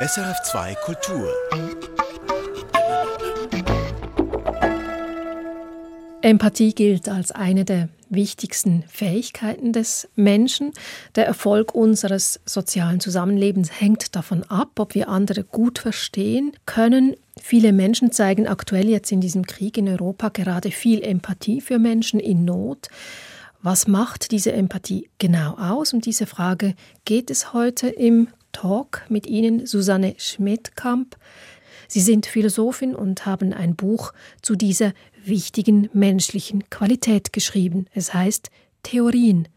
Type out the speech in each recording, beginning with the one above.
SRF2 Kultur. Empathie gilt als eine der wichtigsten Fähigkeiten des Menschen. Der Erfolg unseres sozialen Zusammenlebens hängt davon ab, ob wir andere gut verstehen können. Viele Menschen zeigen aktuell jetzt in diesem Krieg in Europa gerade viel Empathie für Menschen in Not. Was macht diese Empathie genau aus? Um diese Frage geht es heute im Talk mit Ihnen, Susanne Schmidtkamp. Sie sind Philosophin und haben ein Buch zu dieser wichtigen menschlichen Qualität geschrieben. Es heißt Theorien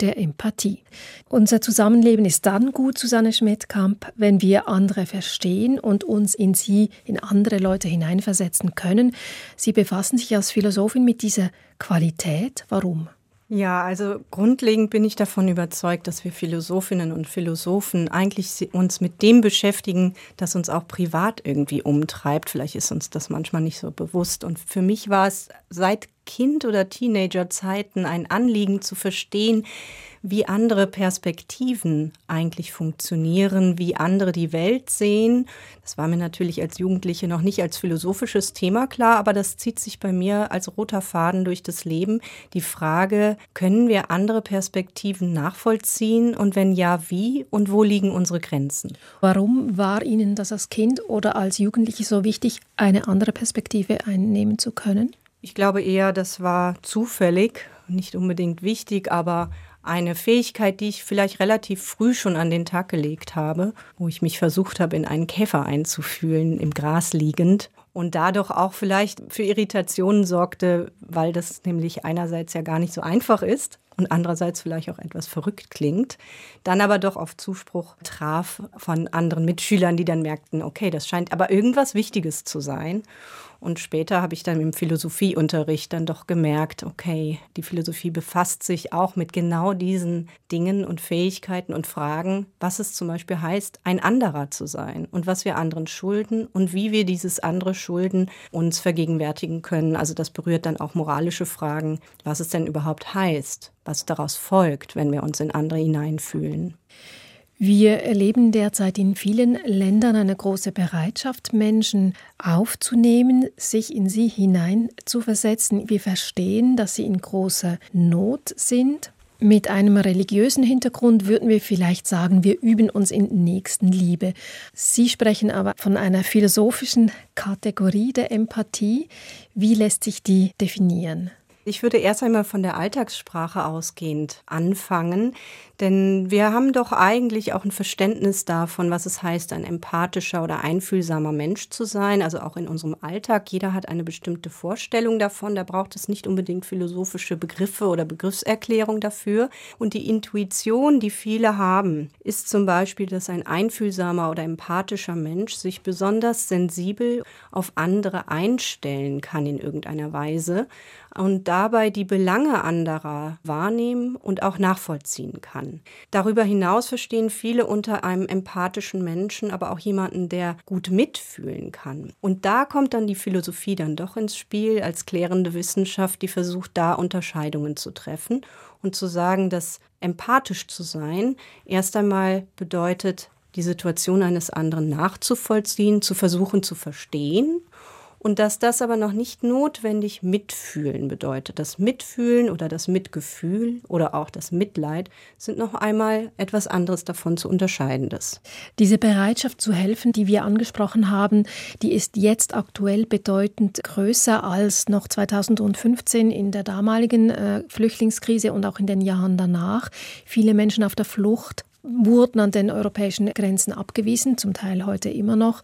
der Empathie. Unser Zusammenleben ist dann gut, Susanne Schmidtkamp, wenn wir andere verstehen und uns in sie, in andere Leute hineinversetzen können. Sie befassen sich als Philosophin mit dieser Qualität. Warum? Ja, also grundlegend bin ich davon überzeugt, dass wir Philosophinnen und Philosophen eigentlich uns mit dem beschäftigen, das uns auch privat irgendwie umtreibt. Vielleicht ist uns das manchmal nicht so bewusst. Und für mich war es seit Kind- oder Teenagerzeiten ein Anliegen zu verstehen, wie andere Perspektiven eigentlich funktionieren, wie andere die Welt sehen. Das war mir natürlich als Jugendliche noch nicht als philosophisches Thema klar, aber das zieht sich bei mir als roter Faden durch das Leben. Die Frage, können wir andere Perspektiven nachvollziehen und wenn ja, wie und wo liegen unsere Grenzen? Warum war Ihnen das als Kind oder als Jugendliche so wichtig, eine andere Perspektive einnehmen zu können? Ich glaube eher, das war zufällig, nicht unbedingt wichtig, aber eine Fähigkeit, die ich vielleicht relativ früh schon an den Tag gelegt habe, wo ich mich versucht habe, in einen Käfer einzufühlen, im Gras liegend und dadurch auch vielleicht für Irritationen sorgte, weil das nämlich einerseits ja gar nicht so einfach ist und andererseits vielleicht auch etwas verrückt klingt, dann aber doch auf Zuspruch traf von anderen Mitschülern, die dann merkten, okay, das scheint aber irgendwas Wichtiges zu sein. Und später habe ich dann im Philosophieunterricht dann doch gemerkt, okay, die Philosophie befasst sich auch mit genau diesen Dingen und Fähigkeiten und Fragen, was es zum Beispiel heißt, ein anderer zu sein und was wir anderen schulden und wie wir dieses andere Schulden uns vergegenwärtigen können. Also das berührt dann auch moralische Fragen, was es denn überhaupt heißt, was daraus folgt, wenn wir uns in andere hineinfühlen. Wir erleben derzeit in vielen Ländern eine große Bereitschaft, Menschen aufzunehmen, sich in sie hineinzuversetzen. Wir verstehen, dass sie in großer Not sind. Mit einem religiösen Hintergrund würden wir vielleicht sagen, wir üben uns in Nächstenliebe. Sie sprechen aber von einer philosophischen Kategorie der Empathie. Wie lässt sich die definieren? Ich würde erst einmal von der Alltagssprache ausgehend anfangen, denn wir haben doch eigentlich auch ein Verständnis davon, was es heißt, ein empathischer oder einfühlsamer Mensch zu sein, also auch in unserem Alltag. Jeder hat eine bestimmte Vorstellung davon, da braucht es nicht unbedingt philosophische Begriffe oder Begriffserklärung dafür. Und die Intuition, die viele haben, ist zum Beispiel, dass ein einfühlsamer oder empathischer Mensch sich besonders sensibel auf andere einstellen kann in irgendeiner Weise und dabei die Belange anderer wahrnehmen und auch nachvollziehen kann. Darüber hinaus verstehen viele unter einem empathischen Menschen aber auch jemanden, der gut mitfühlen kann. Und da kommt dann die Philosophie dann doch ins Spiel als klärende Wissenschaft, die versucht, da Unterscheidungen zu treffen und zu sagen, dass empathisch zu sein erst einmal bedeutet, die Situation eines anderen nachzuvollziehen, zu versuchen zu verstehen und dass das aber noch nicht notwendig Mitfühlen bedeutet. Das Mitfühlen oder das Mitgefühl oder auch das Mitleid sind noch einmal etwas anderes davon zu unterscheidendes. Diese Bereitschaft zu helfen, die wir angesprochen haben, die ist jetzt aktuell bedeutend größer als noch 2015 in der damaligen äh, Flüchtlingskrise und auch in den Jahren danach. Viele Menschen auf der Flucht wurden an den europäischen Grenzen abgewiesen, zum Teil heute immer noch.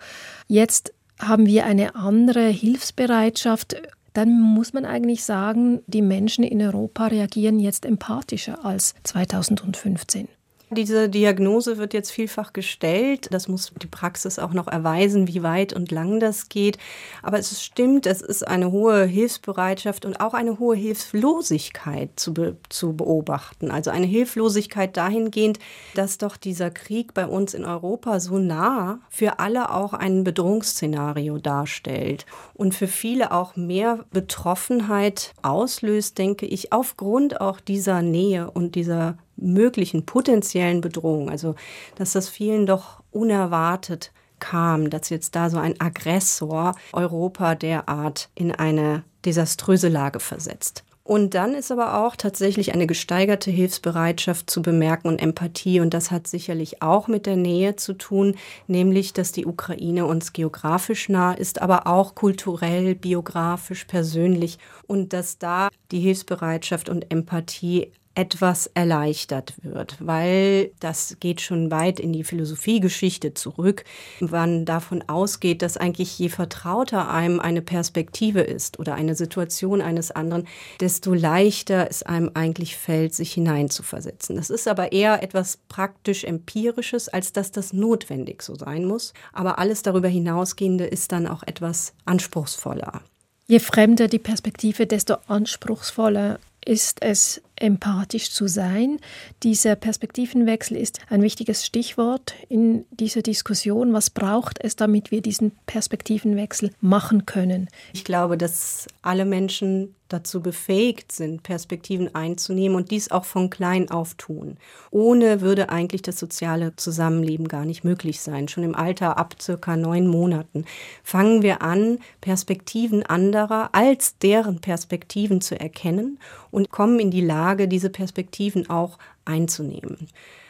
Jetzt haben wir eine andere Hilfsbereitschaft, dann muss man eigentlich sagen, die Menschen in Europa reagieren jetzt empathischer als 2015. Diese Diagnose wird jetzt vielfach gestellt. Das muss die Praxis auch noch erweisen, wie weit und lang das geht. Aber es stimmt, es ist eine hohe Hilfsbereitschaft und auch eine hohe Hilflosigkeit zu, be zu beobachten. Also eine Hilflosigkeit dahingehend, dass doch dieser Krieg bei uns in Europa so nah für alle auch ein Bedrohungsszenario darstellt und für viele auch mehr Betroffenheit auslöst, denke ich, aufgrund auch dieser Nähe und dieser möglichen potenziellen Bedrohung, also dass das vielen doch unerwartet kam, dass jetzt da so ein Aggressor Europa derart in eine desaströse Lage versetzt. Und dann ist aber auch tatsächlich eine gesteigerte Hilfsbereitschaft zu bemerken und Empathie. Und das hat sicherlich auch mit der Nähe zu tun, nämlich, dass die Ukraine uns geografisch nah ist, aber auch kulturell, biografisch, persönlich. Und dass da die Hilfsbereitschaft und Empathie etwas erleichtert wird, weil das geht schon weit in die Philosophiegeschichte zurück, man davon ausgeht, dass eigentlich je vertrauter einem eine Perspektive ist oder eine Situation eines anderen, desto leichter es einem eigentlich fällt, sich hineinzuversetzen. Das ist aber eher etwas praktisch empirisches, als dass das notwendig so sein muss. Aber alles darüber hinausgehende ist dann auch etwas anspruchsvoller. Je fremder die Perspektive, desto anspruchsvoller ist es, empathisch zu sein. Dieser Perspektivenwechsel ist ein wichtiges Stichwort in dieser Diskussion. Was braucht es, damit wir diesen Perspektivenwechsel machen können? Ich glaube, dass alle Menschen dazu befähigt sind, Perspektiven einzunehmen und dies auch von klein auf tun. Ohne würde eigentlich das soziale Zusammenleben gar nicht möglich sein. Schon im Alter ab circa neun Monaten fangen wir an, Perspektiven anderer als deren Perspektiven zu erkennen und kommen in die Lage, diese Perspektiven auch einzunehmen.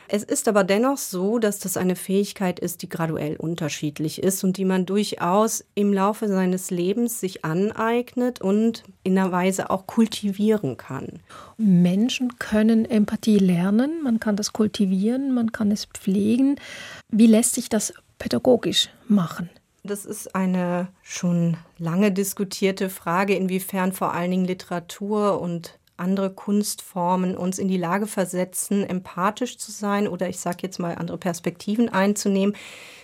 Es ist aber dennoch so, dass das eine Fähigkeit ist, die graduell unterschiedlich ist und die man durchaus im Laufe seines Lebens sich aneignet und in einer Weise auch kultivieren kann. Menschen können Empathie lernen, man kann das kultivieren, man kann es pflegen. Wie lässt sich das pädagogisch machen? Das ist eine schon lange diskutierte Frage, inwiefern vor allen Dingen Literatur und andere Kunstformen uns in die Lage versetzen, empathisch zu sein oder ich sage jetzt mal andere Perspektiven einzunehmen.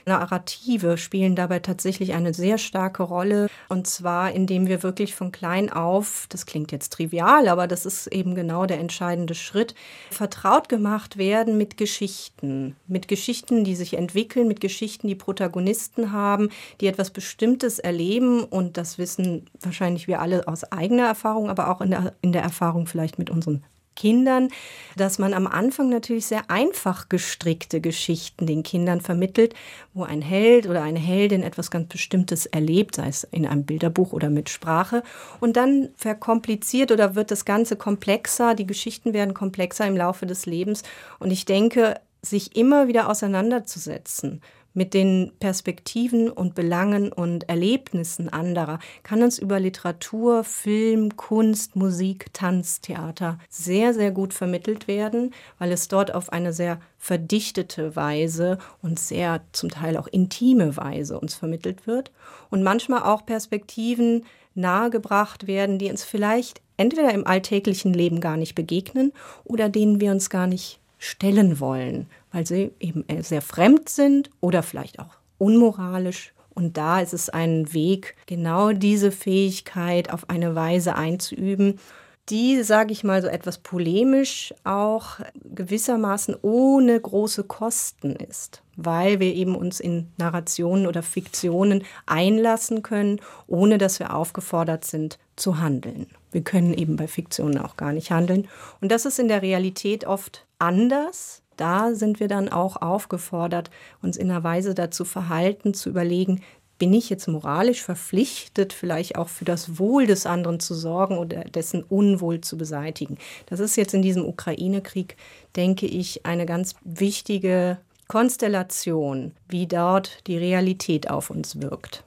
Narrative spielen dabei tatsächlich eine sehr starke Rolle. Und zwar, indem wir wirklich von klein auf, das klingt jetzt trivial, aber das ist eben genau der entscheidende Schritt, vertraut gemacht werden mit Geschichten. Mit Geschichten, die sich entwickeln, mit Geschichten, die Protagonisten haben, die etwas Bestimmtes erleben. Und das wissen wahrscheinlich wir alle aus eigener Erfahrung, aber auch in der, in der Erfahrung vielleicht mit unseren Kindern, dass man am Anfang natürlich sehr einfach gestrickte Geschichten den Kindern vermittelt, wo ein Held oder eine Heldin etwas ganz Bestimmtes erlebt, sei es in einem Bilderbuch oder mit Sprache. Und dann verkompliziert oder wird das Ganze komplexer, die Geschichten werden komplexer im Laufe des Lebens. Und ich denke, sich immer wieder auseinanderzusetzen mit den Perspektiven und Belangen und Erlebnissen anderer kann uns über Literatur, Film, Kunst, Musik, Tanz, Theater sehr, sehr gut vermittelt werden, weil es dort auf eine sehr verdichtete Weise und sehr zum Teil auch intime Weise uns vermittelt wird und manchmal auch Perspektiven nahegebracht werden, die uns vielleicht entweder im alltäglichen Leben gar nicht begegnen oder denen wir uns gar nicht stellen wollen, weil sie eben sehr fremd sind oder vielleicht auch unmoralisch. Und da ist es ein Weg, genau diese Fähigkeit auf eine Weise einzuüben, die, sage ich mal, so etwas polemisch auch gewissermaßen ohne große Kosten ist, weil wir eben uns in Narrationen oder Fiktionen einlassen können, ohne dass wir aufgefordert sind zu handeln. Wir können eben bei Fiktionen auch gar nicht handeln. Und das ist in der Realität oft anders. Da sind wir dann auch aufgefordert, uns in einer Weise dazu verhalten, zu überlegen, bin ich jetzt moralisch verpflichtet, vielleicht auch für das Wohl des anderen zu sorgen oder dessen Unwohl zu beseitigen. Das ist jetzt in diesem Ukraine-Krieg, denke ich, eine ganz wichtige Konstellation, wie dort die Realität auf uns wirkt.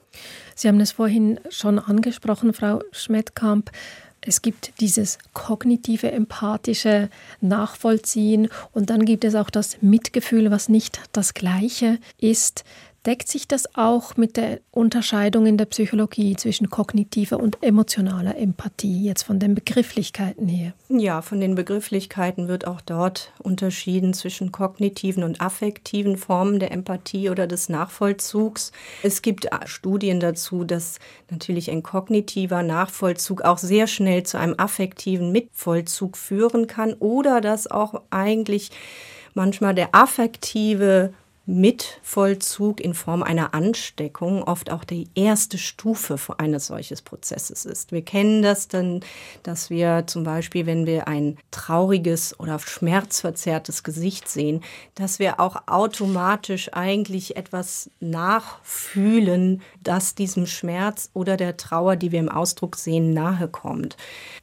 Sie haben es vorhin schon angesprochen, Frau Schmidtkamp. Es gibt dieses kognitive, empathische Nachvollziehen und dann gibt es auch das Mitgefühl, was nicht das gleiche ist. Deckt sich das auch mit der Unterscheidung in der Psychologie zwischen kognitiver und emotionaler Empathie, jetzt von den Begrifflichkeiten her? Ja, von den Begrifflichkeiten wird auch dort unterschieden zwischen kognitiven und affektiven Formen der Empathie oder des Nachvollzugs. Es gibt Studien dazu, dass natürlich ein kognitiver Nachvollzug auch sehr schnell zu einem affektiven Mitvollzug führen kann oder dass auch eigentlich manchmal der affektive Mitvollzug in Form einer Ansteckung oft auch die erste Stufe eines solches Prozesses ist. Wir kennen das dann, dass wir zum Beispiel, wenn wir ein trauriges oder schmerzverzerrtes Gesicht sehen, dass wir auch automatisch eigentlich etwas nachfühlen, das diesem Schmerz oder der Trauer, die wir im Ausdruck sehen, nahe kommt.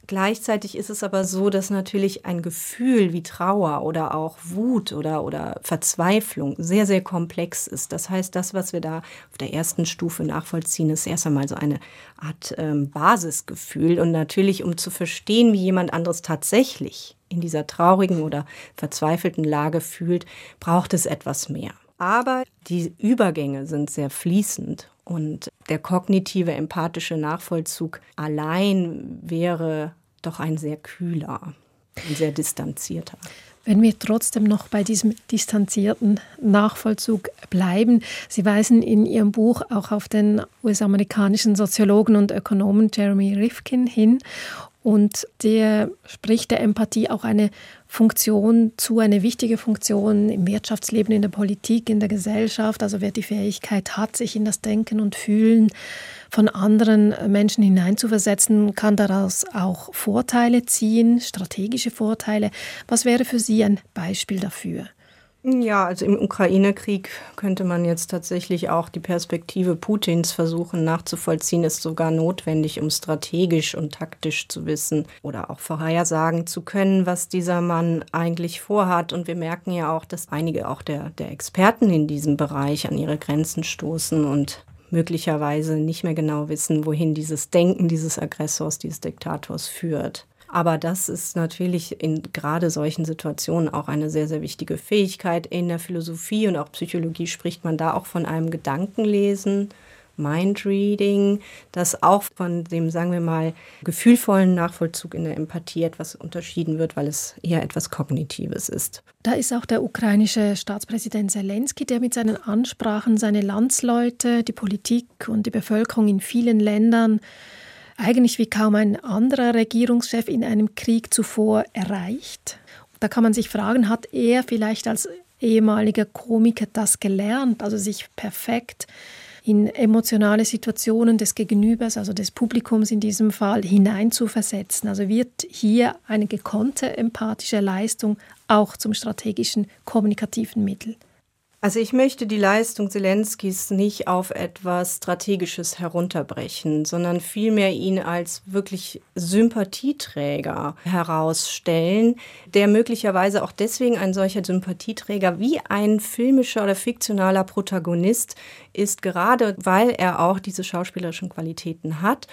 Gleichzeitig ist es aber so, dass natürlich ein Gefühl wie Trauer oder auch Wut oder, oder Verzweiflung sehr, sehr komplex ist. Das heißt, das, was wir da auf der ersten Stufe nachvollziehen, ist erst einmal so eine Art ähm, Basisgefühl. Und natürlich, um zu verstehen, wie jemand anderes tatsächlich in dieser traurigen oder verzweifelten Lage fühlt, braucht es etwas mehr. Aber die Übergänge sind sehr fließend und der kognitive, empathische Nachvollzug allein wäre doch ein sehr kühler, ein sehr distanzierter. Wenn wir trotzdem noch bei diesem distanzierten Nachvollzug bleiben, Sie weisen in Ihrem Buch auch auf den US-amerikanischen Soziologen und Ökonomen Jeremy Rifkin hin und der spricht der Empathie auch eine Funktion zu, eine wichtige Funktion im Wirtschaftsleben, in der Politik, in der Gesellschaft. Also wer die Fähigkeit hat, sich in das Denken und Fühlen von anderen Menschen hineinzuversetzen, kann daraus auch Vorteile ziehen, strategische Vorteile. Was wäre für Sie ein Beispiel dafür? Ja, also im Ukraine-Krieg könnte man jetzt tatsächlich auch die Perspektive Putins versuchen nachzuvollziehen, ist sogar notwendig, um strategisch und taktisch zu wissen oder auch vorhersagen zu können, was dieser Mann eigentlich vorhat. Und wir merken ja auch, dass einige auch der, der Experten in diesem Bereich an ihre Grenzen stoßen und möglicherweise nicht mehr genau wissen, wohin dieses Denken dieses Aggressors, dieses Diktators führt. Aber das ist natürlich in gerade solchen Situationen auch eine sehr, sehr wichtige Fähigkeit. In der Philosophie und auch Psychologie spricht man da auch von einem Gedankenlesen. Mindreading, das auch von dem, sagen wir mal, gefühlvollen Nachvollzug in der Empathie etwas unterschieden wird, weil es eher etwas Kognitives ist. Da ist auch der ukrainische Staatspräsident Zelensky, der mit seinen Ansprachen seine Landsleute, die Politik und die Bevölkerung in vielen Ländern eigentlich wie kaum ein anderer Regierungschef in einem Krieg zuvor erreicht. Da kann man sich fragen, hat er vielleicht als ehemaliger Komiker das gelernt, also sich perfekt in emotionale Situationen des Gegenübers, also des Publikums in diesem Fall, hineinzuversetzen. Also wird hier eine gekonnte empathische Leistung auch zum strategischen kommunikativen Mittel. Also ich möchte die Leistung Zelenskis nicht auf etwas Strategisches herunterbrechen, sondern vielmehr ihn als wirklich Sympathieträger herausstellen, der möglicherweise auch deswegen ein solcher Sympathieträger wie ein filmischer oder fiktionaler Protagonist ist, gerade weil er auch diese schauspielerischen Qualitäten hat,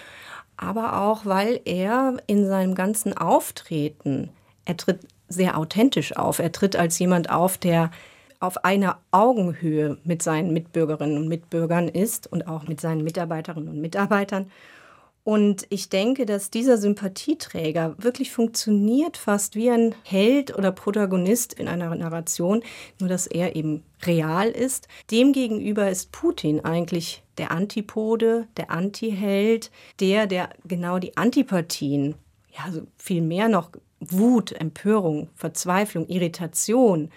aber auch weil er in seinem ganzen Auftreten, er tritt sehr authentisch auf, er tritt als jemand auf, der auf einer Augenhöhe mit seinen Mitbürgerinnen und Mitbürgern ist und auch mit seinen Mitarbeiterinnen und Mitarbeitern. Und ich denke, dass dieser Sympathieträger wirklich funktioniert fast wie ein Held oder Protagonist in einer Narration, nur dass er eben real ist. Demgegenüber ist Putin eigentlich der Antipode, der Antiheld, der, der genau die Antipathien, ja, also viel mehr noch Wut, Empörung, Verzweiflung, Irritation,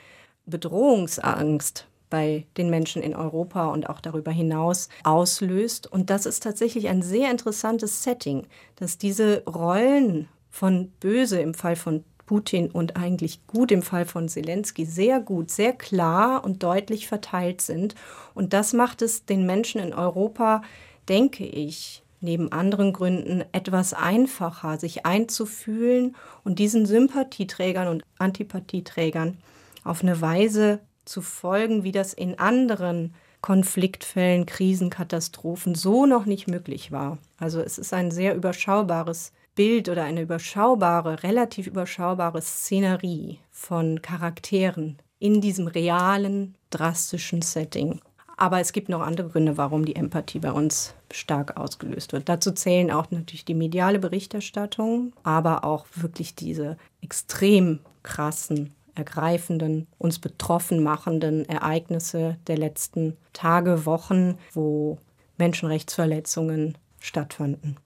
Bedrohungsangst bei den Menschen in Europa und auch darüber hinaus auslöst. Und das ist tatsächlich ein sehr interessantes Setting, dass diese Rollen von Böse im Fall von Putin und eigentlich gut im Fall von Zelensky sehr gut, sehr klar und deutlich verteilt sind. Und das macht es den Menschen in Europa, denke ich, neben anderen Gründen etwas einfacher, sich einzufühlen und diesen Sympathieträgern und Antipathieträgern auf eine Weise zu folgen, wie das in anderen Konfliktfällen, Krisen, Katastrophen so noch nicht möglich war. Also es ist ein sehr überschaubares Bild oder eine überschaubare, relativ überschaubare Szenerie von Charakteren in diesem realen, drastischen Setting. Aber es gibt noch andere Gründe, warum die Empathie bei uns stark ausgelöst wird. Dazu zählen auch natürlich die mediale Berichterstattung, aber auch wirklich diese extrem krassen ergreifenden, uns betroffen machenden Ereignisse der letzten Tage, Wochen, wo Menschenrechtsverletzungen stattfanden.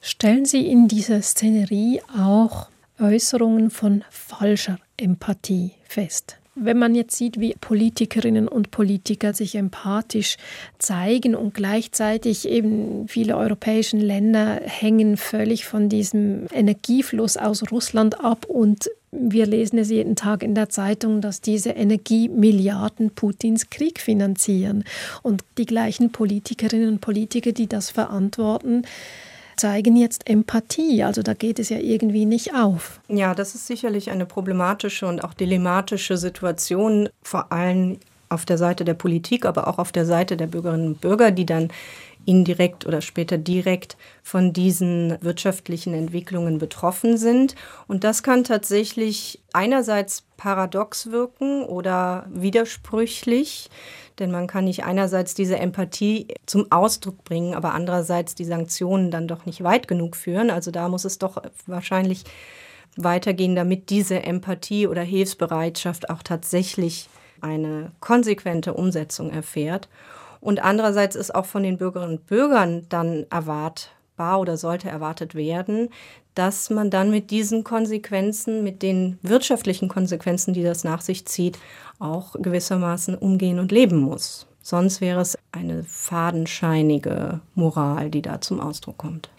Stellen Sie in dieser Szenerie auch Äußerungen von falscher Empathie fest? wenn man jetzt sieht, wie Politikerinnen und Politiker sich empathisch zeigen und gleichzeitig eben viele europäische Länder hängen völlig von diesem Energiefluss aus Russland ab und wir lesen es jeden Tag in der Zeitung, dass diese Energiemilliarden Putins Krieg finanzieren. Und die gleichen Politikerinnen und Politiker, die das verantworten, zeigen jetzt Empathie. Also da geht es ja irgendwie nicht auf. Ja, das ist sicherlich eine problematische und auch dilemmatische Situation, vor allem auf der Seite der Politik, aber auch auf der Seite der Bürgerinnen und Bürger, die dann indirekt oder später direkt von diesen wirtschaftlichen Entwicklungen betroffen sind. Und das kann tatsächlich einerseits paradox wirken oder widersprüchlich, denn man kann nicht einerseits diese Empathie zum Ausdruck bringen, aber andererseits die Sanktionen dann doch nicht weit genug führen. Also da muss es doch wahrscheinlich weitergehen, damit diese Empathie oder Hilfsbereitschaft auch tatsächlich eine konsequente Umsetzung erfährt. Und andererseits ist auch von den Bürgerinnen und Bürgern dann erwartbar oder sollte erwartet werden, dass man dann mit diesen Konsequenzen, mit den wirtschaftlichen Konsequenzen, die das nach sich zieht, auch gewissermaßen umgehen und leben muss. Sonst wäre es eine fadenscheinige Moral, die da zum Ausdruck kommt.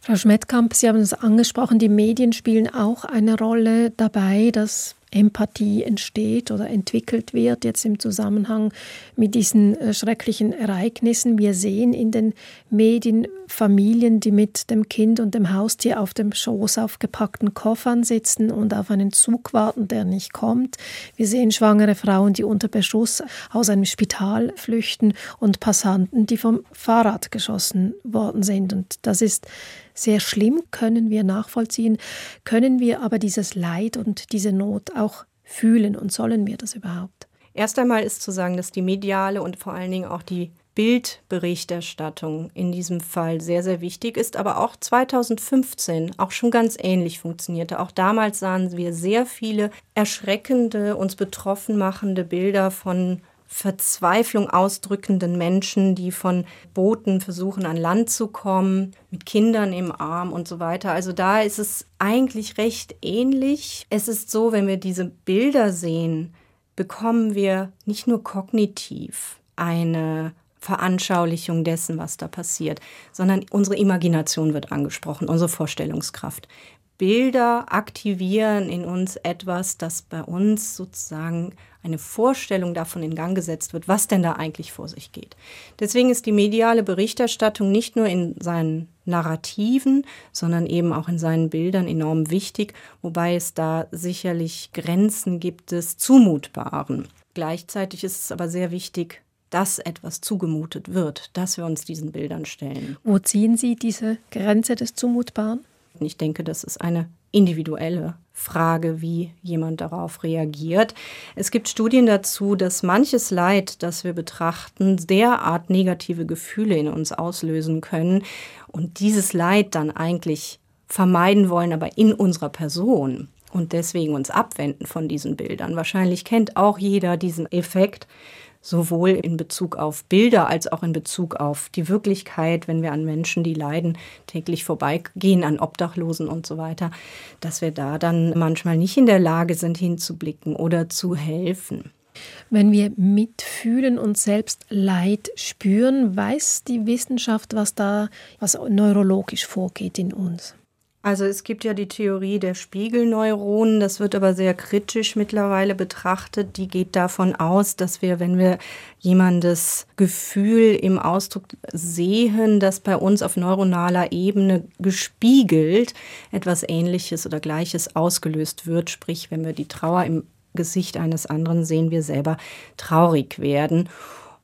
Frau Schmidtkamp, Sie haben es angesprochen, die Medien spielen auch eine Rolle dabei, dass Empathie entsteht oder entwickelt wird, jetzt im Zusammenhang mit diesen äh, schrecklichen Ereignissen. Wir sehen in den Medien Familien, die mit dem Kind und dem Haustier auf dem Schoß auf gepackten Koffern sitzen und auf einen Zug warten, der nicht kommt. Wir sehen schwangere Frauen, die unter Beschuss aus einem Spital flüchten und Passanten, die vom Fahrrad geschossen worden sind. Und das ist sehr schlimm, können wir nachvollziehen, können wir aber dieses Leid und diese Not auch fühlen und sollen wir das überhaupt? Erst einmal ist zu sagen, dass die mediale und vor allen Dingen auch die Bildberichterstattung in diesem Fall sehr, sehr wichtig ist, aber auch 2015 auch schon ganz ähnlich funktionierte. Auch damals sahen wir sehr viele erschreckende, uns betroffen machende Bilder von Verzweiflung ausdrückenden Menschen, die von Booten versuchen an Land zu kommen, mit Kindern im Arm und so weiter. Also da ist es eigentlich recht ähnlich. Es ist so, wenn wir diese Bilder sehen, bekommen wir nicht nur kognitiv eine Veranschaulichung dessen, was da passiert, sondern unsere Imagination wird angesprochen, unsere Vorstellungskraft. Bilder aktivieren in uns etwas, das bei uns sozusagen eine Vorstellung davon in Gang gesetzt wird, was denn da eigentlich vor sich geht. Deswegen ist die mediale Berichterstattung nicht nur in seinen Narrativen, sondern eben auch in seinen Bildern enorm wichtig, wobei es da sicherlich Grenzen gibt des Zumutbaren. Gleichzeitig ist es aber sehr wichtig, dass etwas zugemutet wird, dass wir uns diesen Bildern stellen. Wo ziehen Sie diese Grenze des Zumutbaren? Ich denke, das ist eine individuelle Frage, wie jemand darauf reagiert. Es gibt Studien dazu, dass manches Leid, das wir betrachten, derart negative Gefühle in uns auslösen können und dieses Leid dann eigentlich vermeiden wollen, aber in unserer Person und deswegen uns abwenden von diesen Bildern. Wahrscheinlich kennt auch jeder diesen Effekt, sowohl in Bezug auf Bilder als auch in Bezug auf die Wirklichkeit, wenn wir an Menschen, die leiden, täglich vorbeigehen, an Obdachlosen und so weiter, dass wir da dann manchmal nicht in der Lage sind, hinzublicken oder zu helfen. Wenn wir mitfühlen und selbst Leid spüren, weiß die Wissenschaft, was da, was neurologisch vorgeht in uns. Also es gibt ja die Theorie der Spiegelneuronen, das wird aber sehr kritisch mittlerweile betrachtet. Die geht davon aus, dass wir, wenn wir jemandes Gefühl im Ausdruck sehen, dass bei uns auf neuronaler Ebene gespiegelt etwas Ähnliches oder Gleiches ausgelöst wird. Sprich, wenn wir die Trauer im Gesicht eines anderen sehen, wir selber traurig werden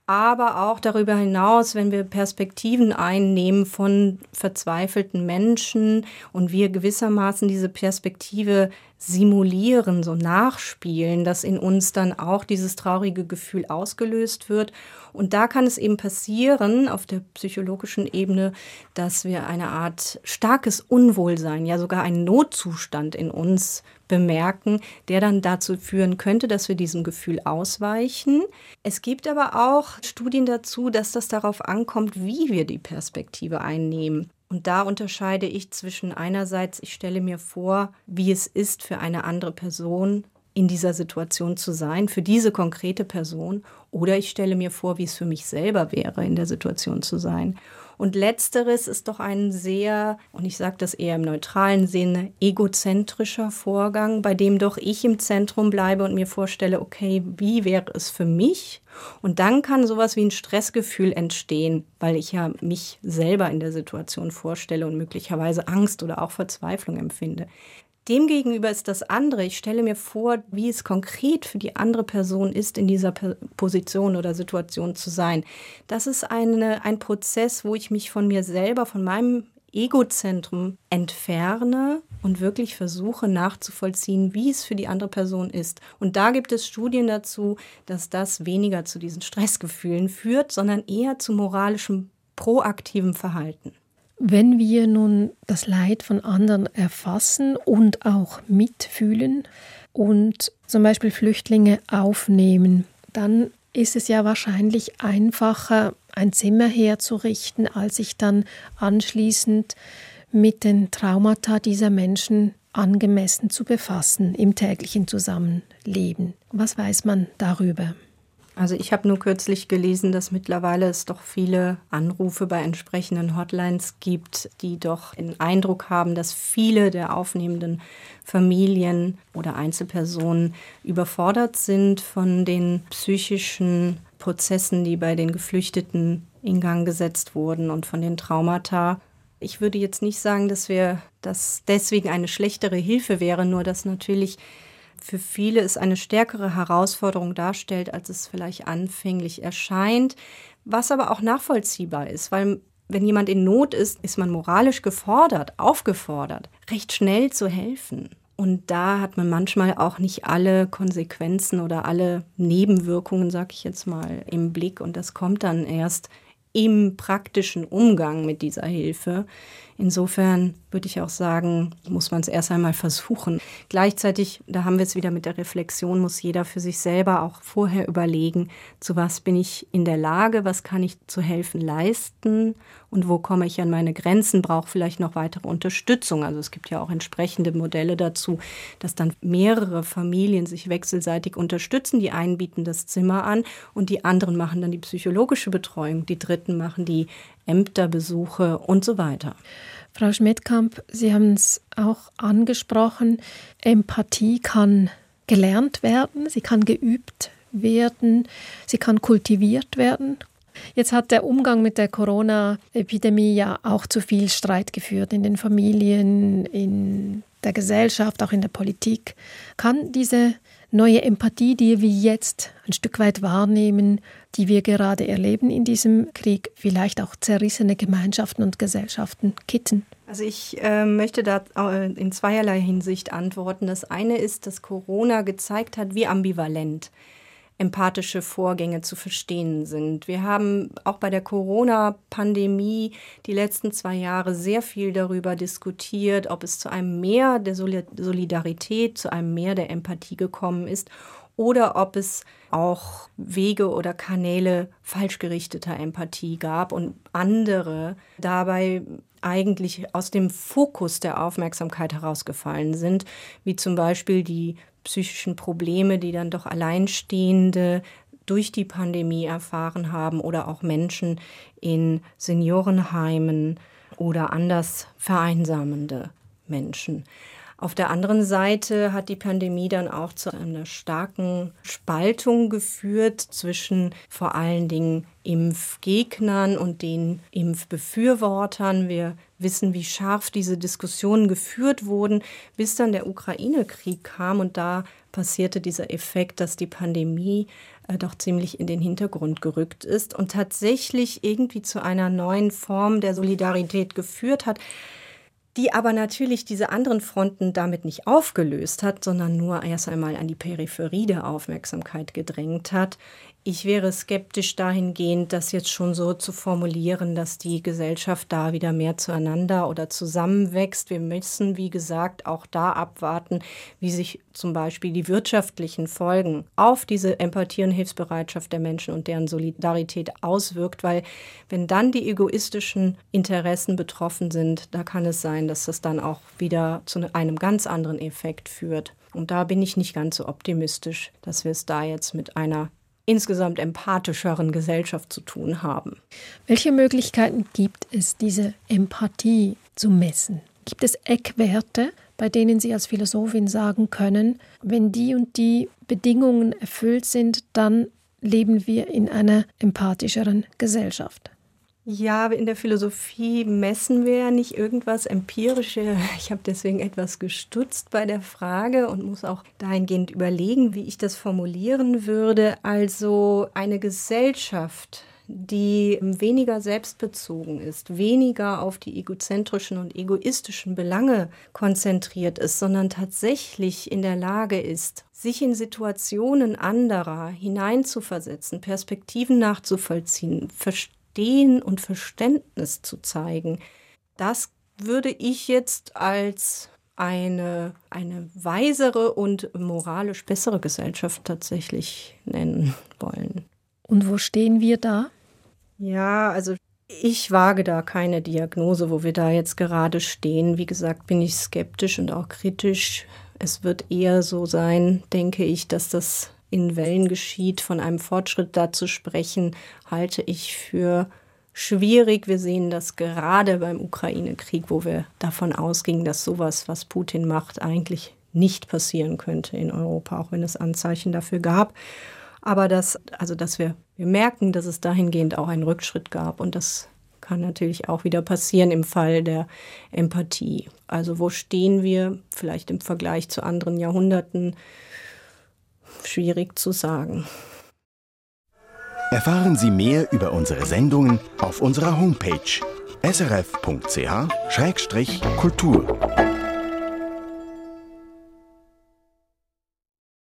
aber auch darüber hinaus, wenn wir Perspektiven einnehmen von verzweifelten Menschen und wir gewissermaßen diese Perspektive simulieren, so nachspielen, dass in uns dann auch dieses traurige Gefühl ausgelöst wird. Und da kann es eben passieren auf der psychologischen Ebene, dass wir eine Art starkes Unwohlsein, ja sogar einen Notzustand in uns bemerken, der dann dazu führen könnte, dass wir diesem Gefühl ausweichen. Es gibt aber auch Studien dazu, dass das darauf ankommt, wie wir die Perspektive einnehmen. Und da unterscheide ich zwischen einerseits, ich stelle mir vor, wie es ist für eine andere Person, in dieser Situation zu sein, für diese konkrete Person, oder ich stelle mir vor, wie es für mich selber wäre, in der Situation zu sein. Und letzteres ist doch ein sehr, und ich sage das eher im neutralen Sinne, egozentrischer Vorgang, bei dem doch ich im Zentrum bleibe und mir vorstelle, okay, wie wäre es für mich? Und dann kann sowas wie ein Stressgefühl entstehen, weil ich ja mich selber in der Situation vorstelle und möglicherweise Angst oder auch Verzweiflung empfinde. Demgegenüber ist das andere. Ich stelle mir vor, wie es konkret für die andere Person ist, in dieser Position oder Situation zu sein. Das ist eine, ein Prozess, wo ich mich von mir selber, von meinem Egozentrum entferne und wirklich versuche nachzuvollziehen, wie es für die andere Person ist. Und da gibt es Studien dazu, dass das weniger zu diesen Stressgefühlen führt, sondern eher zu moralischem, proaktivem Verhalten. Wenn wir nun das Leid von anderen erfassen und auch mitfühlen und zum Beispiel Flüchtlinge aufnehmen, dann ist es ja wahrscheinlich einfacher, ein Zimmer herzurichten, als sich dann anschließend mit den Traumata dieser Menschen angemessen zu befassen im täglichen Zusammenleben. Was weiß man darüber? Also ich habe nur kürzlich gelesen, dass mittlerweile es doch viele Anrufe bei entsprechenden Hotlines gibt, die doch den Eindruck haben, dass viele der aufnehmenden Familien oder Einzelpersonen überfordert sind von den psychischen Prozessen, die bei den Geflüchteten in Gang gesetzt wurden und von den Traumata. Ich würde jetzt nicht sagen, dass wir das deswegen eine schlechtere Hilfe wäre, nur dass natürlich für viele es eine stärkere Herausforderung darstellt, als es vielleicht anfänglich erscheint, was aber auch nachvollziehbar ist, weil wenn jemand in Not ist, ist man moralisch gefordert, aufgefordert, recht schnell zu helfen. Und da hat man manchmal auch nicht alle Konsequenzen oder alle Nebenwirkungen, sag ich jetzt mal, im Blick. Und das kommt dann erst im praktischen Umgang mit dieser Hilfe. Insofern würde ich auch sagen, muss man es erst einmal versuchen. Gleichzeitig, da haben wir es wieder mit der Reflexion, muss jeder für sich selber auch vorher überlegen, zu was bin ich in der Lage, was kann ich zu helfen leisten und wo komme ich an meine Grenzen, brauche vielleicht noch weitere Unterstützung. Also es gibt ja auch entsprechende Modelle dazu, dass dann mehrere Familien sich wechselseitig unterstützen. Die einen bieten das Zimmer an und die anderen machen dann die psychologische Betreuung, die dritten machen die Ämterbesuche und so weiter. Frau Schmidtkamp, Sie haben es auch angesprochen, Empathie kann gelernt werden, sie kann geübt werden, sie kann kultiviert werden. Jetzt hat der Umgang mit der Corona-Epidemie ja auch zu viel Streit geführt in den Familien, in der Gesellschaft, auch in der Politik. Kann diese neue Empathie, die wir jetzt ein Stück weit wahrnehmen, die wir gerade erleben in diesem Krieg, vielleicht auch zerrissene Gemeinschaften und Gesellschaften kitten? Also ich äh, möchte da in zweierlei Hinsicht antworten. Das eine ist, dass Corona gezeigt hat, wie ambivalent empathische Vorgänge zu verstehen sind. Wir haben auch bei der Corona-Pandemie die letzten zwei Jahre sehr viel darüber diskutiert, ob es zu einem Mehr der Solidarität, zu einem Mehr der Empathie gekommen ist oder ob es auch Wege oder Kanäle falsch gerichteter Empathie gab und andere dabei eigentlich aus dem Fokus der Aufmerksamkeit herausgefallen sind, wie zum Beispiel die psychischen Probleme, die dann doch Alleinstehende durch die Pandemie erfahren haben oder auch Menschen in Seniorenheimen oder anders vereinsamende Menschen. Auf der anderen Seite hat die Pandemie dann auch zu einer starken Spaltung geführt zwischen vor allen Dingen Impfgegnern und den Impfbefürwortern. Wir wissen, wie scharf diese Diskussionen geführt wurden, bis dann der Ukraine-Krieg kam und da passierte dieser Effekt, dass die Pandemie äh, doch ziemlich in den Hintergrund gerückt ist und tatsächlich irgendwie zu einer neuen Form der Solidarität geführt hat die aber natürlich diese anderen Fronten damit nicht aufgelöst hat, sondern nur erst einmal an die Peripherie der Aufmerksamkeit gedrängt hat, ich wäre skeptisch dahingehend, das jetzt schon so zu formulieren, dass die Gesellschaft da wieder mehr zueinander oder zusammenwächst. Wir müssen, wie gesagt, auch da abwarten, wie sich zum Beispiel die wirtschaftlichen Folgen auf diese Empathie und Hilfsbereitschaft der Menschen und deren Solidarität auswirkt, weil wenn dann die egoistischen Interessen betroffen sind, da kann es sein, dass das dann auch wieder zu einem ganz anderen Effekt führt. Und da bin ich nicht ganz so optimistisch, dass wir es da jetzt mit einer insgesamt empathischeren Gesellschaft zu tun haben. Welche Möglichkeiten gibt es, diese Empathie zu messen? Gibt es Eckwerte, bei denen Sie als Philosophin sagen können, wenn die und die Bedingungen erfüllt sind, dann leben wir in einer empathischeren Gesellschaft? Ja, in der Philosophie messen wir ja nicht irgendwas Empirisches. Ich habe deswegen etwas gestutzt bei der Frage und muss auch dahingehend überlegen, wie ich das formulieren würde. Also eine Gesellschaft, die weniger selbstbezogen ist, weniger auf die egozentrischen und egoistischen Belange konzentriert ist, sondern tatsächlich in der Lage ist, sich in Situationen anderer hineinzuversetzen, Perspektiven nachzuvollziehen, Verstehen und Verständnis zu zeigen. Das würde ich jetzt als eine, eine weisere und moralisch bessere Gesellschaft tatsächlich nennen wollen. Und wo stehen wir da? Ja, also ich wage da keine Diagnose, wo wir da jetzt gerade stehen. Wie gesagt, bin ich skeptisch und auch kritisch. Es wird eher so sein, denke ich, dass das in Wellen geschieht. Von einem Fortschritt da zu sprechen, halte ich für schwierig. Wir sehen das gerade beim Ukraine-Krieg, wo wir davon ausgingen, dass sowas, was Putin macht, eigentlich nicht passieren könnte in Europa, auch wenn es Anzeichen dafür gab. Aber dass, also dass wir, wir merken, dass es dahingehend auch einen Rückschritt gab und das kann natürlich auch wieder passieren im Fall der Empathie. Also wo stehen wir vielleicht im Vergleich zu anderen Jahrhunderten? Schwierig zu sagen. Erfahren Sie mehr über unsere Sendungen auf unserer Homepage srf.ch-kultur.